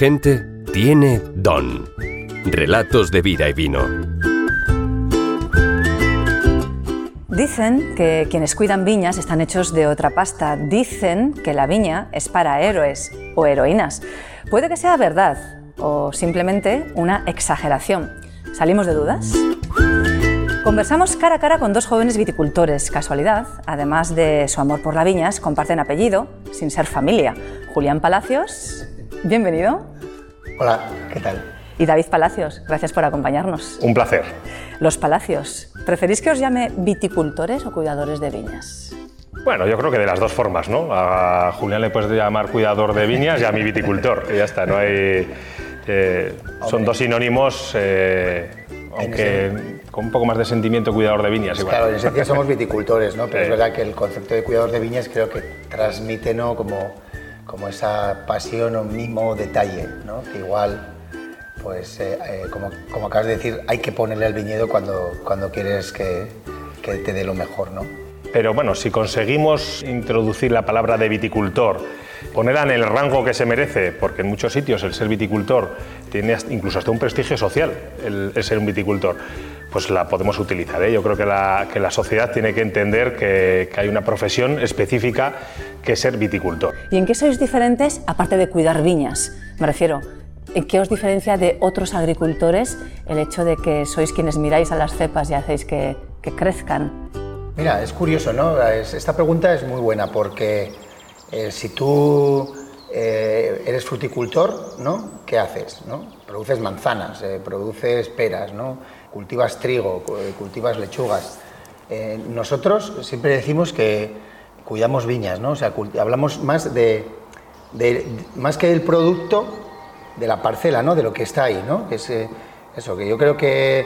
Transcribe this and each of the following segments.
gente tiene don. Relatos de vida y vino. Dicen que quienes cuidan viñas están hechos de otra pasta. Dicen que la viña es para héroes o heroínas. Puede que sea verdad o simplemente una exageración. ¿Salimos de dudas? Conversamos cara a cara con dos jóvenes viticultores. Casualidad, además de su amor por la viñas, comparten apellido, sin ser familia. Julián Palacios, bienvenido. Hola, ¿qué tal? Y David Palacios, gracias por acompañarnos. Un placer. Los Palacios, ¿preferís que os llame viticultores o cuidadores de viñas? Bueno, yo creo que de las dos formas, ¿no? A Julián le puedes llamar cuidador de viñas y a mi viticultor. Y ya está, no hay. eh, son dos sinónimos, eh, aunque con un poco más de sentimiento cuidador de viñas. Igual. Claro, en esencia somos viticultores, ¿no? Pero es verdad que el concepto de cuidador de viñas creo que transmite, ¿no? Como, como esa pasión o mimo detalle, ¿no? Que igual, pues, eh, eh, como, acabas de decir, hay que ponerle al viñedo cuando, cuando quieres que, te dé lo mejor, ¿no? Pero bueno, si conseguimos introducir la palabra de viticultor, ponerla en el rango que se merece, porque en muchos sitios el ser viticultor tiene incluso hasta un prestigio social, el ser un viticultor, pues la podemos utilizar. ¿eh? Yo creo que la, que la sociedad tiene que entender que, que hay una profesión específica que es ser viticultor. ¿Y en qué sois diferentes aparte de cuidar viñas? Me refiero, ¿en qué os diferencia de otros agricultores el hecho de que sois quienes miráis a las cepas y hacéis que, que crezcan? Mira, es curioso, ¿no? Es- esta pregunta es muy buena porque eh, si tú eh, eres fruticultor, ¿no? ¿Qué haces? ¿no? Produces manzanas, eh, produces peras, ¿no? Cultivas trigo, cu- cultivas lechugas. Eh, nosotros siempre decimos que cuidamos viñas, ¿no? O sea, hablamos más de, de- más que del producto de la parcela, ¿no? De lo que está ahí, ¿no? Que es eh, eso, que yo creo que,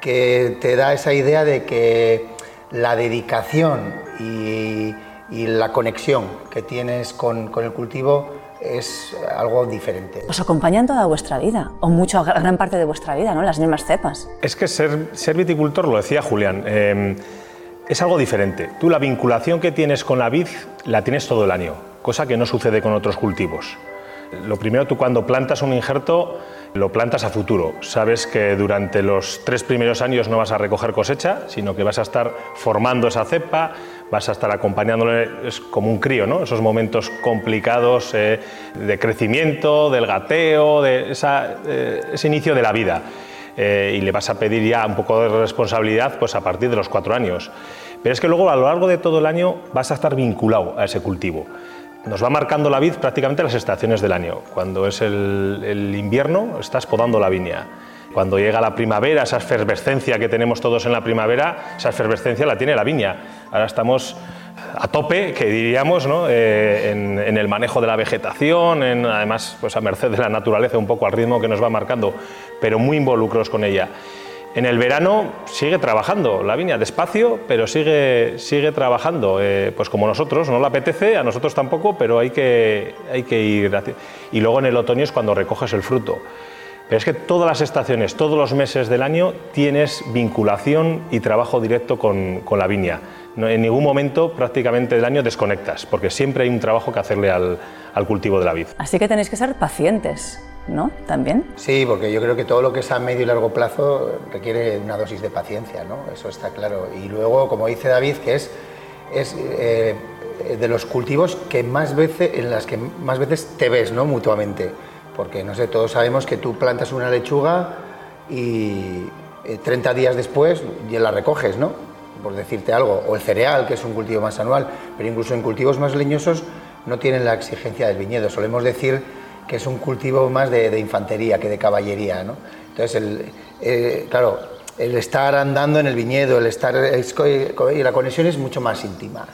que te da esa idea de que la dedicación y, y la conexión que tienes con, con el cultivo es algo diferente. Os acompañan toda vuestra vida, o mucho, gran parte de vuestra vida, ¿no? Las mismas cepas. Es que ser, ser viticultor, lo decía Julián, eh, es algo diferente. Tú la vinculación que tienes con la vid la tienes todo el año, cosa que no sucede con otros cultivos. Lo primero, tú cuando plantas un injerto, lo plantas a futuro. Sabes que durante los tres primeros años no vas a recoger cosecha, sino que vas a estar formando esa cepa, vas a estar acompañándole, es como un crío, ¿no? Esos momentos complicados eh, de crecimiento, del gateo, de esa, eh, ese inicio de la vida. Eh, y le vas a pedir ya un poco de responsabilidad pues a partir de los cuatro años. Pero es que luego a lo largo de todo el año vas a estar vinculado a ese cultivo. Nos va marcando la vid prácticamente las estaciones del año. Cuando es el, el invierno, estás podando la viña. Cuando llega la primavera, esa efervescencia que tenemos todos en la primavera, esa efervescencia la tiene la viña. Ahora estamos a tope, que diríamos. Eh, en, el manejo de la vegetación, en, además pues a merced de la naturaleza, un poco al ritmo que nos va marcando, pero muy involucros con ella. En el verano sigue trabajando la viña, despacio, pero sigue, sigue trabajando. eh, pues como nosotros, no le apetece, a nosotros tampoco, pero hay que, hay que ir. Y luego en el otoño es cuando recoges el fruto. Pero es que todas las estaciones, todos los meses del año tienes vinculación y trabajo directo con, con la viña. No- en ningún momento prácticamente del año desconectas, porque siempre hay un trabajo que hacerle al, al cultivo de la vid. Así que tenéis que ser pacientes, ¿no? También. Sí, porque yo creo que todo lo que es a medio y largo plazo requiere una dosis de paciencia, ¿no? Eso está claro. Y luego, como dice David, que es, es eh, de los cultivos que más veces, en las que más veces te ves, ¿no? Mutuamente. Porque, no sé, todos sabemos que tú plantas una lechuga y eh, 30 días después ya la recoges, ¿no? Por decirte algo. O el cereal, que es un cultivo más anual. Pero incluso en cultivos más leñosos no tienen la exigencia del viñedo. Solemos decir que es un cultivo más de, infantería que de caballería, ¿no? Entonces, eh, claro, el estar andando en el viñedo, el estar es y la conexión es mucho más íntima.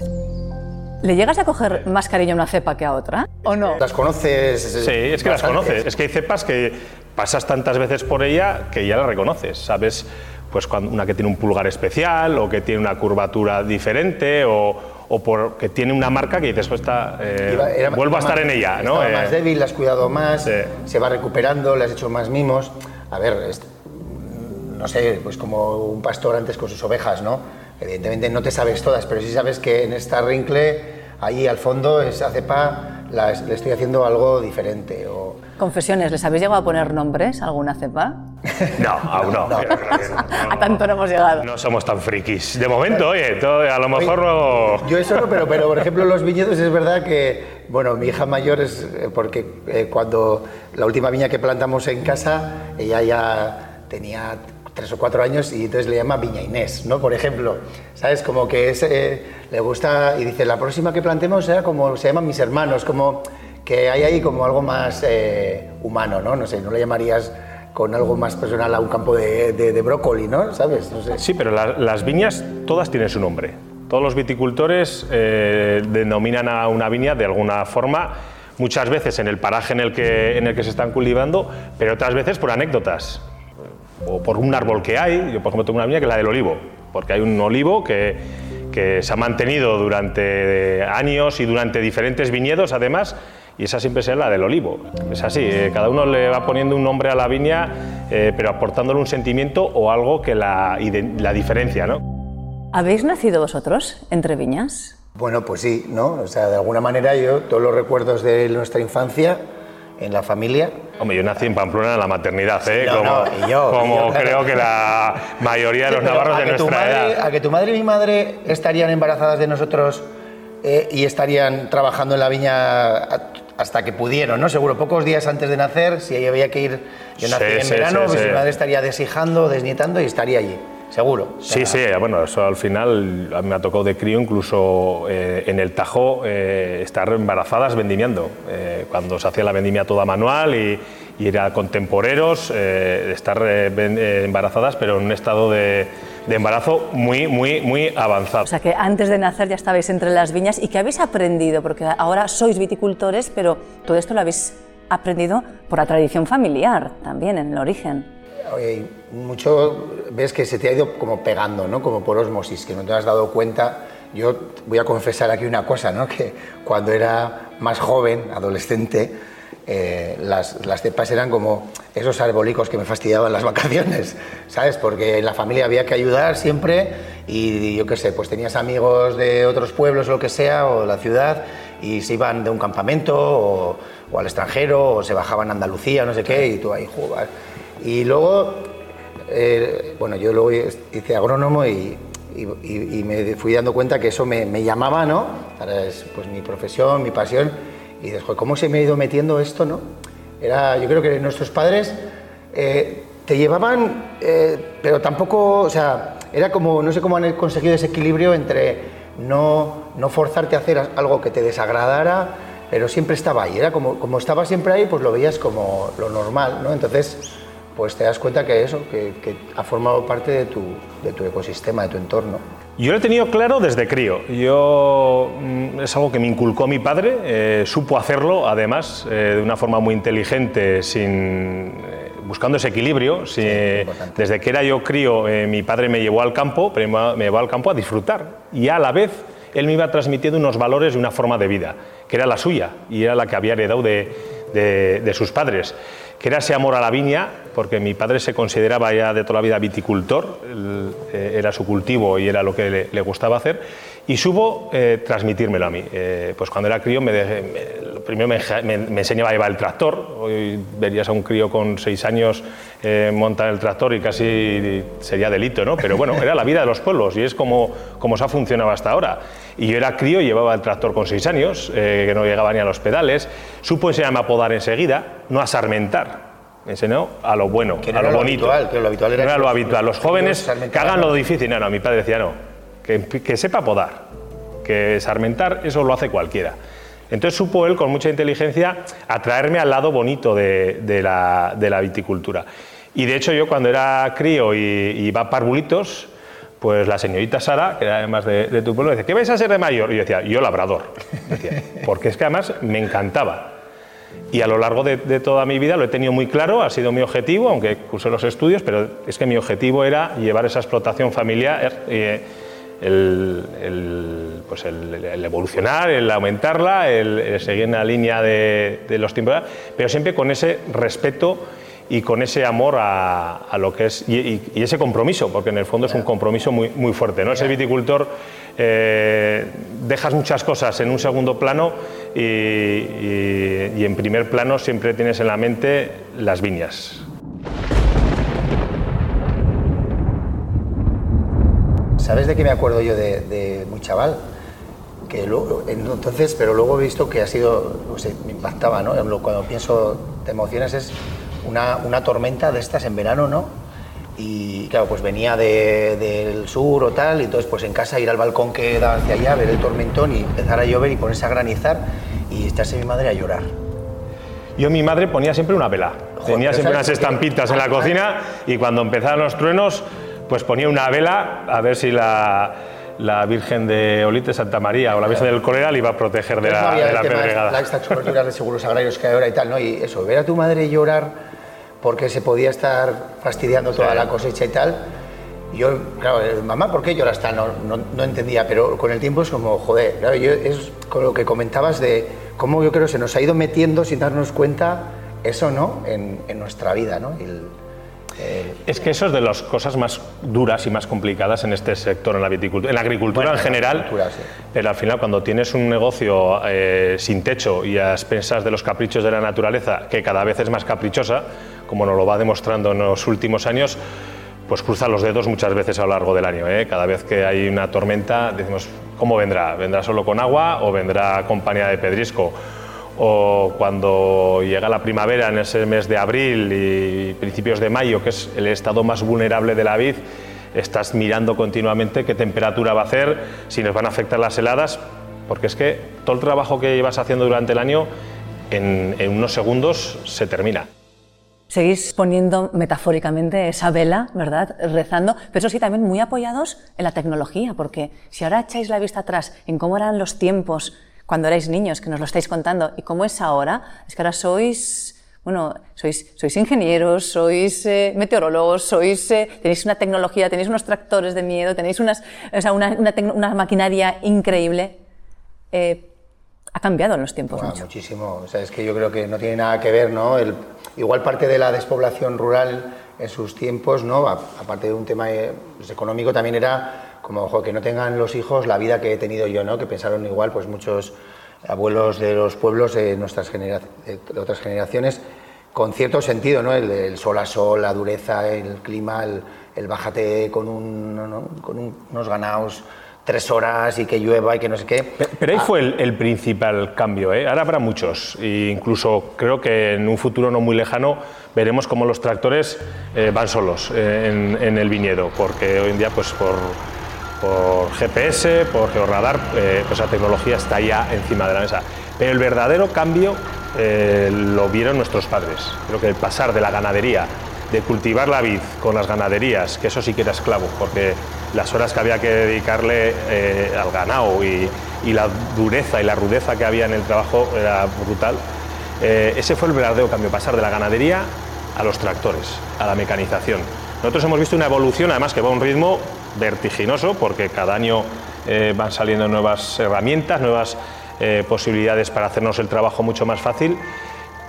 ¿Le llegas a coger más cariño a una cepa que a otra? ¿O no? Las conoces. Sí, es que las conoces. Es que hay cepas que pasas tantas veces por ella que ya la reconoces. Sabes, pues cuando una que tiene un pulgar especial o que tiene una curvatura diferente o, o porque tiene una marca que dices, pues está, eh, Iba- era- vuelvo a estar más- en ella, ¿no? Eh, más débil, la has cuidado más, Sí. se va recuperando, le has hecho más mimos. A ver, es- no sé, pues como un pastor antes con sus ovejas, ¿no? Evidentemente no te sabes todas, pero sí sabes que en esta rincle, ahí al fondo, esa cepa, la- le estoy haciendo algo diferente. O, Confesiones, ¿les habéis llegado a poner nombres alguna cepa? No, aún no. a tanto no hemos llegado. No somos tan frikis. De momento, oye, a lo mejor no... Yo eso no, pero, pero por ejemplo los viñedos es verdad que, bueno, mi hija mayor es eh, porque eh, cuando la última viña que plantamos en casa, ella ya tenía tres o cuatro años y entonces le llama Viña Inés, ¿no? Por ejemplo, ¿sabes? Como que es, eh, le gusta y dice, la próxima que plantemos será como se llaman mis hermanos, como que hay ahí como algo más humano, ¿no? No sé, no le llamarías con algo más personal a un campo de, de, brócoli, ¿no? ¿Sabes? Sí, pero las viñas todas tienen su nombre. Todos los viticultores eh, denominan a una viña de alguna forma, muchas veces en el paraje en el, que, en el que se están cultivando, pero otras veces por anécdotas o por un árbol que hay. Yo, por ejemplo, tengo una viña que es la del olivo, porque hay un olivo que, que se ha mantenido durante años y durante diferentes viñedos, además, y esa siempre será la del olivo. Es así, eh, cada uno le va poniendo un nombre a la viña, eh, pero aportándole un sentimiento o algo que la, la diferencia. ¿no? ¿Habéis nacido vosotros entre viñas? Bueno, pues sí, ¿no? O sea, de alguna manera yo, todos los recuerdos de nuestra infancia en la familia. Hombre, yo nací en Pamplona en la maternidad, ¿eh? como, yo, como creo que la mayoría de los navarros de nuestra edad. A que tu madre y mi madre estarían embarazadas de nosotros eh, y estarían trabajando en la viña hasta que pudieron, ¿no? Seguro, pocos días antes de nacer, si había que ir, yo nací en verano, pues mi madre estaría deshijando, desnietando y estaría allí. Seguro. sí, sí, bueno, eso al final me ha tocado de crío, incluso eh, en el Tajo, eh, estar embarazadas vendimiando. Eh, cuando se hacía la vendimia toda manual y, y era con temporeros, estar embarazadas, pero en un estado de, de embarazo muy, muy, muy avanzado. O sea que antes de nacer ya estabais entre las viñas y que habéis aprendido, porque ahora sois viticultores, pero todo esto lo habéis aprendido por la tradición familiar también en el origen. Mucho ves que se te ha ido como pegando, ¿no? Como por osmosis, que no te has dado cuenta. Yo voy a confesar aquí una cosa, ¿no? Que cuando era más joven, adolescente, eh, las, las, cepas eran como esos arbolicos que me fastidiaban las vacaciones, ¿sabes? Porque en la familia había que ayudar siempre y, yo qué sé, pues tenías amigos de otros pueblos o lo que sea, o la ciudad, y se iban de un campamento o, al extranjero, o se bajaban a Andalucía, no sé qué, y tú ahí jugabas. Y luego, eh, bueno, yo luego hice agrónomo y, me fui dando cuenta que eso me, me llamaba, ¿no? Ahora es pues mi profesión, mi pasión y dices, ¿cómo se me ha ido metiendo esto, no? Era, yo creo que nuestros padres eh, te llevaban, eh, pero tampoco, o sea, era como, no sé cómo han conseguido ese equilibrio entre no, no forzarte a hacer algo que te desagradara, pero siempre estaba ahí. Era como, como estaba siempre ahí, pues lo veías como lo normal, ¿no? Entonces, pues te das cuenta que eso, que, que ha formado parte de tu, de tu ecosistema, de tu entorno. Yo lo he tenido claro desde crío. Yo, mm, es algo que me inculcó mi padre, eh, supo hacerlo además eh, de una forma muy inteligente, sin, eh, buscando ese equilibrio. desde que era yo crío, mi padre me llevó al campo, pero me llevó al campo a disfrutar y a la vez él me iba transmitiendo unos valores de una forma de vida, que era la suya y era la que había heredado de, de sus padres que era ese amor a la viña, porque mi padre se consideraba ya de toda la vida viticultor, eh, era su cultivo y era lo que le, gustaba hacer, y supo eh, transmitírmelo a mí. Eh, pues cuando era crío, me, primero me, enseñaba a llevar el tractor, hoy verías a un crío con seis años montar el tractor y casi sería delito, ¿no? pero bueno, era la vida de los pueblos y es como, como se ha funcionado hasta ahora. Y yo era crío, llevaba el tractor con seis años, que no llegaba ni a los pedales, supo enseñarme a podar enseguida, no a sarmentar me enseñó a lo bueno, a lo, bonito. Habitual, que lo habitual era, no era lo habitual. Los jóvenes que hagan lo difícil. No, no, mi padre decía no, que, sepa podar, que sarmentar eso lo hace cualquiera. Entonces supo él con mucha inteligencia atraerme al lado bonito de, la, viticultura. Y de hecho yo cuando era crío y, iba a parvulitos, pues la señorita Sara, que era además de, de tu pueblo, decía, ¿qué vais a ser de mayor? Y yo decía, yo labrador. Porque es que además me encantaba. Y a lo largo de, toda mi vida lo he tenido muy claro, ha sido mi objetivo, aunque cursé los estudios, pero es que mi objetivo era llevar esa explotación familiar, eh, el, pues el, evolucionar, el aumentarla, el, seguir en la línea de, los tiempos, pero siempre con ese respeto y con ese amor a, lo que es, y, ese compromiso, porque en el fondo es un compromiso muy, muy fuerte. ¿no? Ser viticultor, eh, dejas muchas cosas en un segundo plano y en primer plano siempre tienes en la mente las viñas. ¿Sabes de qué me acuerdo yo de, muy chaval? Que luego, entonces, pero luego he visto que ha sido, me impactaba, ¿no? Cuando pienso, te emociones, es una, una tormenta de estas en verano, ¿no? Y claro, pues venía del sur o tal, y entonces pues en casa ir al balcón que daba hacia allá, ver el tormentón y empezar a llover y ponerse a granizar y echarse mi madre a llorar. Yo mi madre ponía siempre una vela, tenía siempre unas estampitas en la cocina y cuando empezaban los truenos pues ponía una vela a ver si la, la Virgen de Olite Santa María o la Virgen del Colera le iba a proteger de la, de la pedregada. Estas coberturas de seguros agrarios que hay ahora y tal, ¿no? Y eso, ver a tu madre llorar porque se podía estar fastidiando toda la cosecha y tal. Yo, claro, eh, mamá, ¿por qué lloras tal? No, no, no, entendía, pero con el tiempo es como, joder, claro, yo, es con lo que comentabas de cómo yo creo se nos ha ido metiendo sin darnos cuenta eso, ¿no? En, en nuestra vida, ¿no? El, es que eso es de las cosas más duras y más complicadas en este sector, en la viticultura, en la agricultura en general. Pero al final, cuando tienes un negocio eh, sin techo y a expensas de los caprichos de la naturaleza, que cada vez es más caprichosa, como nos lo va demostrando en los últimos años, pues cruza los dedos muchas veces a lo largo del año. ¿eh? Cada vez que hay una tormenta, decimos, ¿cómo vendrá? ¿Vendrá solo con agua o vendrá compañía de pedrisco? O cuando llega la primavera en ese mes de abril y principios de mayo, que es el estado más vulnerable de la vid, estás mirando continuamente qué temperatura va a hacer, si nos van a afectar las heladas, porque es que todo el trabajo que llevas haciendo durante el año en, unos segundos se termina. Seguís poniendo metafóricamente esa vela, ¿verdad? Rezando, pero eso sí, también muy apoyados en la tecnología, porque si ahora echáis la vista atrás en cómo eran los tiempos cuando erais niños, que nos lo estáis contando, y cómo es ahora, es que ahora sois, bueno, sois, sois ingenieros, sois eh, meteorólogos, sois, eh, tenéis una tecnología, tenéis unos tractores de miedo, tenéis unas, o sea, una, una, maquinaria increíble. Eh, ha cambiado en los tiempos mucho. Muchísimo. O sea, es que yo creo que no tiene nada que ver, ¿no? El, igual parte de la despoblación rural en sus tiempos, ¿no? Aparte de un tema pues, económico, también era como que no tengan los hijos la vida que he tenido yo, ¿no? que pensaron igual pues muchos abuelos de los pueblos de nuestras de otras generaciones, con cierto sentido, ¿no? el, sol a sol, la dureza, el clima, el, bájate con, un, con unos ganados tres horas y que llueva y que no sé qué. Pero, ahí ah. fue el, principal cambio. ¿eh? Ahora habrá muchos. E incluso creo que en un futuro no muy lejano veremos cómo los tractores eh, van solos eh, en, el viñedo, porque hoy en día pues por por GPS, por georradar, eh, pues la tecnología está ya encima de la mesa. Pero el verdadero cambio eh, lo vieron nuestros padres. Creo que el pasar de la ganadería, de cultivar la vid con las ganaderías, que eso sí que era esclavo, porque las horas que había que dedicarle eh, al ganado y, y, la dureza y la rudeza que había en el trabajo era brutal. ese fue el verdadero cambio, pasar de la ganadería a los tractores, a la mecanización. Nosotros hemos visto una evolución, además que va a un ritmo vertiginoso porque cada año eh, van saliendo nuevas herramientas, nuevas eh, posibilidades para hacernos el trabajo mucho más fácil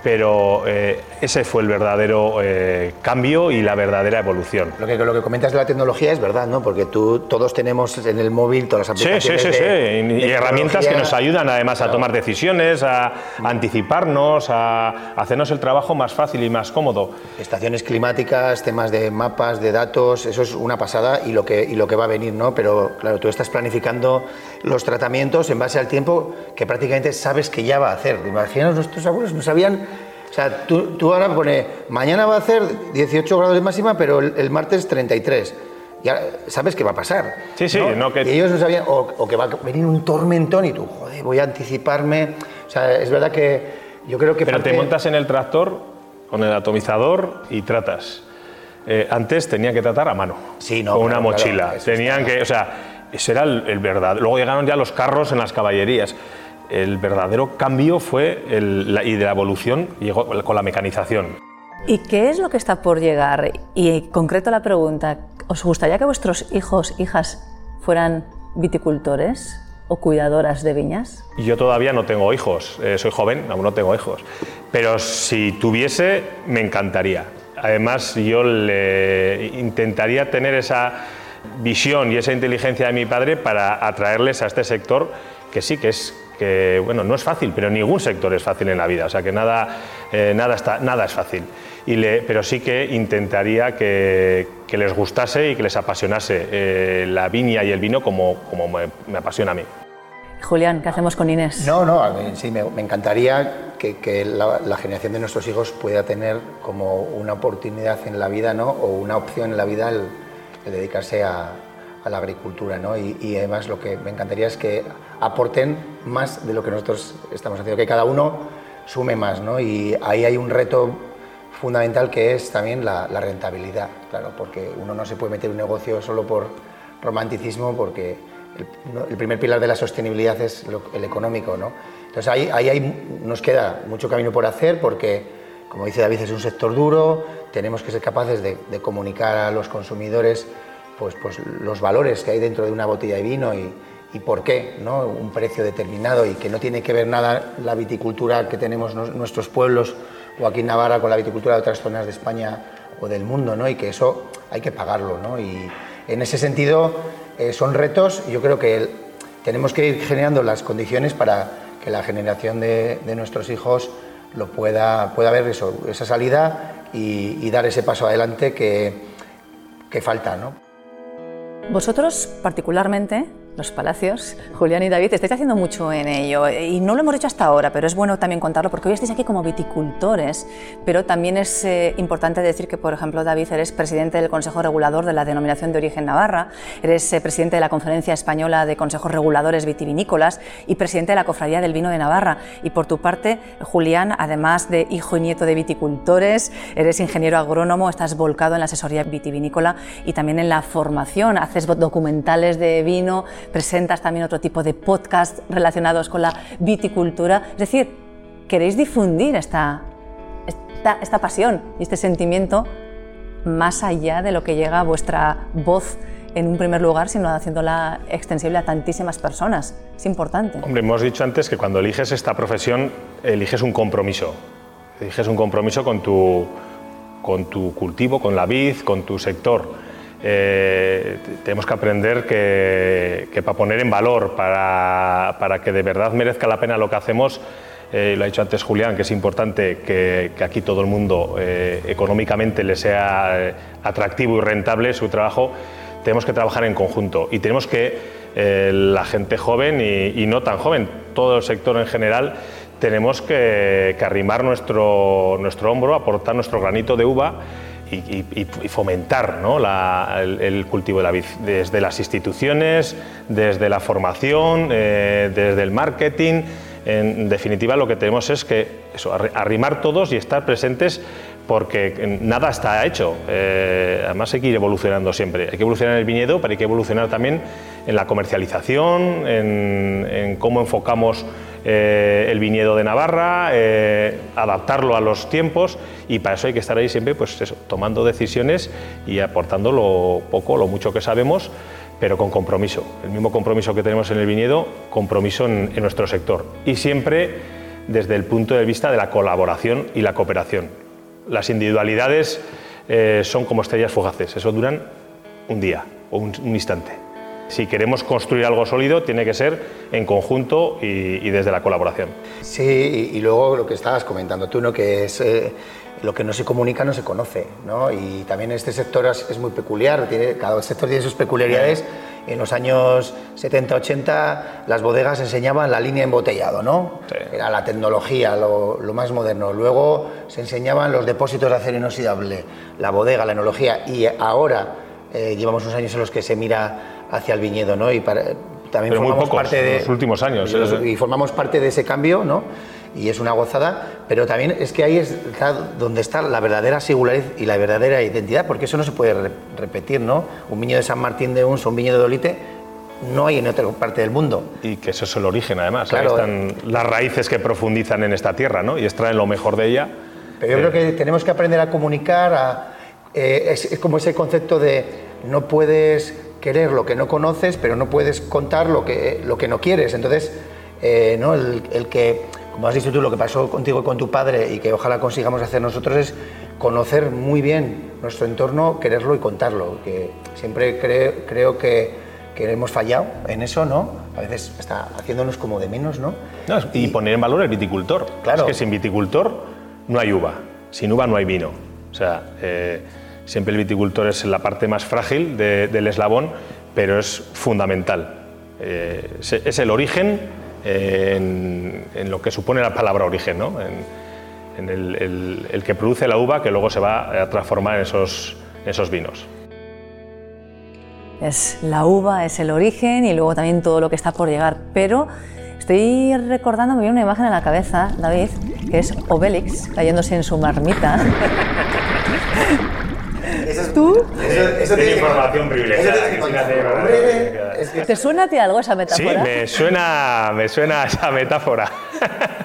pero eh, ese fue el verdadero eh, cambio y la verdadera evolución. Lo que, lo que comentas de la tecnología es verdad, ¿no? Porque tú, todos tenemos en el móvil todas las aplicaciones. Sí, sí, sí, sí. y herramientas que nos ayudan además a tomar decisiones, a, anticiparnos, a hacernos el trabajo más fácil y más cómodo. Estaciones climáticas, temas de mapas, de datos, eso es una pasada y lo que, y lo que va a venir, ¿no? Pero claro, tú estás planificando los tratamientos en base al tiempo que prácticamente sabes que ya va a hacer. Imaginaos, nuestros abuelos no sabían o sea, tú, tú ahora pones, mañana va a hacer 18 grados de máxima, pero el, martes 33 ya sabes qué va a pasar. Sí, sí, no, que... Y ellos no sabían, o, que va a venir un tormentón y tú, joder, voy a anticiparme. O sea, es verdad que yo creo que... Pero te montas en el tractor con el atomizador y tratas. Eh, antes tenían que tratar a mano, sí, no, con una mochila. Tenían que, o sea, ese era el, el verdad. Luego llegaron ya los carros en las caballerías el verdadero cambio fue el, y de la evolución llegó con la mecanización. ¿Y qué es lo que está por llegar? Y en concreto la pregunta, ¿os gustaría que vuestros hijos, hijas, fueran viticultores o cuidadoras de viñas? Yo todavía no tengo hijos, eh, soy joven, aún no tengo hijos, pero si tuviese, me encantaría. además yo le intentaría tener esa visión y esa inteligencia de mi padre para atraerles a este sector que sí que es que bueno no es fácil pero ningún sector es fácil en la vida. O sea que nada eh, nada está nada es fácil. Y le, pero sí que intentaría que, que, les gustase y que les apasionase eh, la viña y el vino como, como me, me, apasiona a mí. Julián qué hacemos con Inés no no sí me, me encantaría que, que la, la, generación de nuestros hijos pueda tener como una oportunidad en la vida no o una opción en la vida el, el dedicarse a, a la agricultura. ¿no? Y, y, además lo que me encantaría es que aporten más de lo que nosotros estamos haciendo, que cada uno sume más. ¿no? Y ahí hay un reto fundamental que es también la, la, rentabilidad, claro, porque uno no se puede meter un negocio solo por romanticismo, porque el, el primer pilar de la sostenibilidad es lo, el económico. ¿no? Entonces ahí, ahí hay, nos queda mucho camino por hacer porque, como dice David, es un sector duro, tenemos que ser capaces de, comunicar a los consumidores pues, pues los valores que hay dentro de una botella de vino y, y por qué, ¿no? un precio determinado y que no tiene que ver nada la viticultura que tenemos en nuestros pueblos o aquí en Navarra con la viticultura de otras zonas de España o del mundo, ¿no? y que eso hay que pagarlo. ¿no? Y en ese sentido eh, son retos, yo creo que tenemos que ir generando las condiciones para que la generación de, de nuestros hijos lo pueda, pueda ver eso, esa salida y, dar ese paso adelante que, que falta. ¿no? Vosotros particularmente los palacios, Julián y David, estáis haciendo mucho en ello y no lo hemos hecho hasta ahora, pero es bueno también contarlo porque hoy estáis aquí como viticultores, pero también es eh, importante decir que, por ejemplo, David, eres presidente del Consejo Regulador de la Denominación de Origen Navarra, eres eh, presidente de la Conferencia Española de Consejos Reguladores Vitivinícolas y presidente de la Cofradía del Vino de Navarra. Y por tu parte, Julián, además de hijo y nieto de viticultores, eres ingeniero agrónomo, estás volcado en la asesoría vitivinícola y también en la formación, haces documentales de vino, presentas también otro tipo de podcast relacionados con la viticultura. Es decir, queréis difundir esta, esta, esta pasión y este sentimiento más allá de lo que llega a vuestra voz en un primer lugar, sino haciéndola extensible a tantísimas personas. Es importante. Hombre, hemos dicho antes que cuando eliges esta profesión, eliges un compromiso. Eliges un compromiso con tu, con tu cultivo, con la vid, con tu sector eh, tenemos que aprender que, para poner en valor, para, para, que de verdad merezca la pena lo que hacemos, eh, lo ha dicho antes Julián, que es importante que, aquí todo el mundo eh, económicamente le sea atractivo y rentable su trabajo, tenemos que trabajar en conjunto. Y tenemos que la gente joven y, y, no tan joven, todo el sector en general, tenemos que, que arrimar nuestro, nuestro hombro, aportar nuestro granito de uva y, fomentar el, cultivo de la vid desde las instituciones, desde la formación, eh, desde el marketing. En definitiva, lo que tenemos es que arrimar todos y estar presentes porque nada está hecho. Eh, además hay que ir evolucionando siempre. Hay que evolucionar en el viñedo, pero hay que evolucionar también en la comercialización, en cómo enfocamos eh, el viñedo de Navarra, eh, adaptarlo a los tiempos y para eso hay que estar ahí siempre pues tomando decisiones y aportando lo poco, lo mucho que sabemos, pero con compromiso. El mismo compromiso que tenemos en el viñedo, compromiso en, nuestro sector. Y siempre desde el punto de vista de la colaboración y la cooperación. Las individualidades eh, son como estrellas fugaces, eso duran un día o un instante si queremos construir algo sólido, tiene que ser en conjunto y, y desde la colaboración. Sí, y, y, luego lo que estabas comentando tú, ¿no? que es eh, lo que no se comunica no se conoce. ¿no? Y también este sector es, es, muy peculiar, tiene, cada sector tiene sus peculiaridades. En los años 70-80 las bodegas enseñaban la línea embotellado, ¿no? Sí. Era la tecnología, lo, lo, más moderno. Luego se enseñaban los depósitos de acero inoxidable, la bodega, la enología. Y ahora eh, llevamos unos años en los que se mira hacia el viñedo, ¿no? Y para, también Pero formamos pocos, parte de los últimos años y, formamos parte de ese cambio, ¿no? Y es una gozada, pero también es que ahí está donde está la verdadera singularidad y la verdadera identidad, porque eso no se puede re repetir, ¿no? Un viñedo de San Martín de Uns un viñedo de Olite no hay en otra parte del mundo. Y que eso es el origen, además. Claro. Ahí están las raíces que profundizan en esta tierra, ¿no? Y extraen lo mejor de ella. Pero yo eh. creo que tenemos que aprender a comunicar, a, eh, es, es como ese concepto de no puedes querer lo que no conoces, pero no puedes contar lo que, lo que no quieres. Entonces, eh, ¿no? El, el, que, como has dicho tú, lo que pasó contigo y con tu padre y que ojalá consigamos hacer nosotros es conocer muy bien nuestro entorno, quererlo y contarlo. Que siempre creo que, que hemos fallado en eso, ¿no? A veces está haciéndonos como de menos, ¿no? y, poner en valor el viticultor. Claro. Es que sin viticultor no hay uva, sin uva no hay vino. O sea, eh, siempre el viticultor es la parte más frágil del eslabón, pero es fundamental. Eh, es, el origen eh, en, lo que supone la palabra origen, ¿no? en, el, que produce la uva que luego se va a transformar en esos, esos vinos. Es la uva, es el origen y luego también todo lo que está por llegar. Pero estoy recordando, me viene una imagen en la cabeza, David, que es Obélix cayéndose en su marmita. ¿Tú? Eso, es información privilegiada. ¿Te suena a ti algo esa metáfora? Sí, me suena, me suena esa metáfora.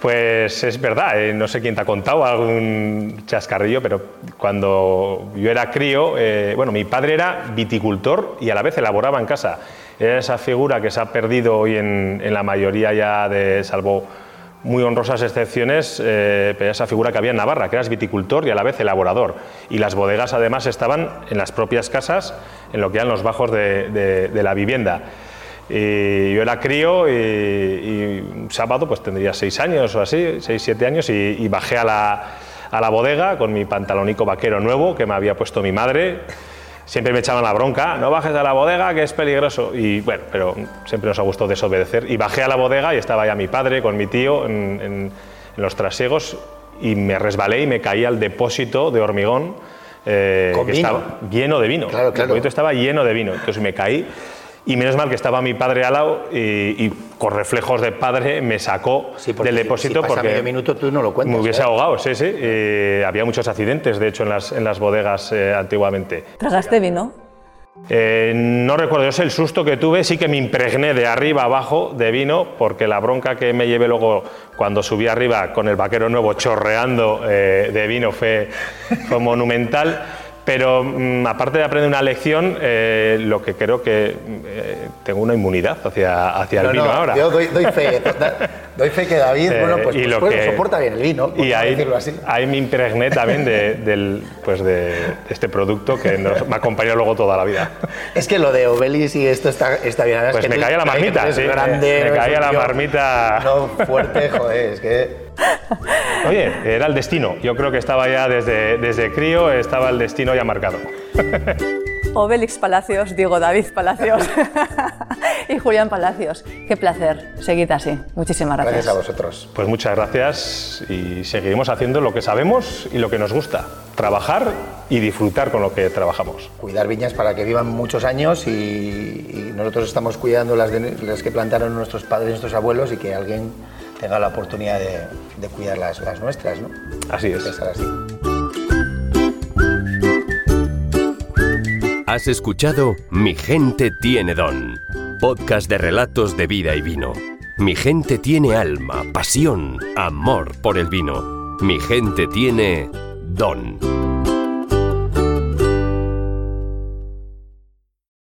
Pues es verdad, eh, no sé quién te ha contado algún chascarrillo, pero cuando yo era crío, eh, bueno, mi padre era viticultor y a la vez elaboraba en casa. Era esa figura que se ha perdido hoy en, en la mayoría ya de, salvo muy honrosas excepciones, eh, esa figura que había en Navarra, que eras viticultor y a la vez elaborador. Y las bodegas además estaban en las propias casas, en lo que eran los bajos de, la vivienda. Y yo era crío y, un sábado pues tendría seis años o así, seis, siete años, y, bajé a la, a la bodega con mi pantalónico vaquero nuevo que me había puesto mi madre siempre me echaban la bronca, no bajes a la bodega que es peligroso. Y bueno, pero siempre nos ha gustado desobedecer. Y bajé a la bodega y estaba ya mi padre con mi tío en, los trasiegos y me resbalé y me caí al depósito de hormigón. Eh, que estaba lleno de vino. Claro, claro. El depósito estaba lleno de vino. Entonces me caí y menos mal que estaba mi padre al lado y, con reflejos de padre me sacó del depósito si porque minuto tú no lo cuentas, me hubiese ¿eh? ahogado, sí, sí. había muchos accidentes, de hecho, en las, en las bodegas eh, antiguamente. ¿Tragaste vino? Eh, no recuerdo, yo sé el susto que tuve, sí que me impregné de arriba abajo de vino, porque la bronca que me llevé luego cuando subí arriba con el vaquero nuevo chorreando de vino fue, fue monumental. Pero mm, aparte de aprender una lección, eh, lo que creo que eh, tengo una inmunidad hacia, hacia el vino ahora. Yo doy, fe, doy fe que David, bueno, pues, pues, pues soporta bien el vino, y ahí, decirlo así. ahí me impregné también de, del, pues de este producto que nos, me acompañado luego toda la vida. Es que lo de Obelis y esto está, está bien. pues que me caía la marmita, sí. Grande, me caía la marmita. No, fuerte, joder, es que... Oye, era el destino. Yo creo que estaba ya desde, desde crío, estaba el destino ya marcado. Obélix Palacios, digo David Palacios y Julián Palacios. Qué placer, seguid así. Muchísimas gracias. Gracias a vosotros. Pues muchas gracias y seguiremos haciendo lo que sabemos y lo que nos gusta, trabajar y disfrutar con lo que trabajamos. Cuidar viñas para que vivan muchos años y, nosotros estamos cuidando las, las que plantaron nuestros padres y nuestros abuelos y que alguien tenga la oportunidad de, cuidar las, nuestras, ¿no? Así es. así. Has escuchado Mi gente tiene don, podcast de relatos de vida y vino. Mi gente tiene alma, pasión, amor por el vino. Mi gente tiene don.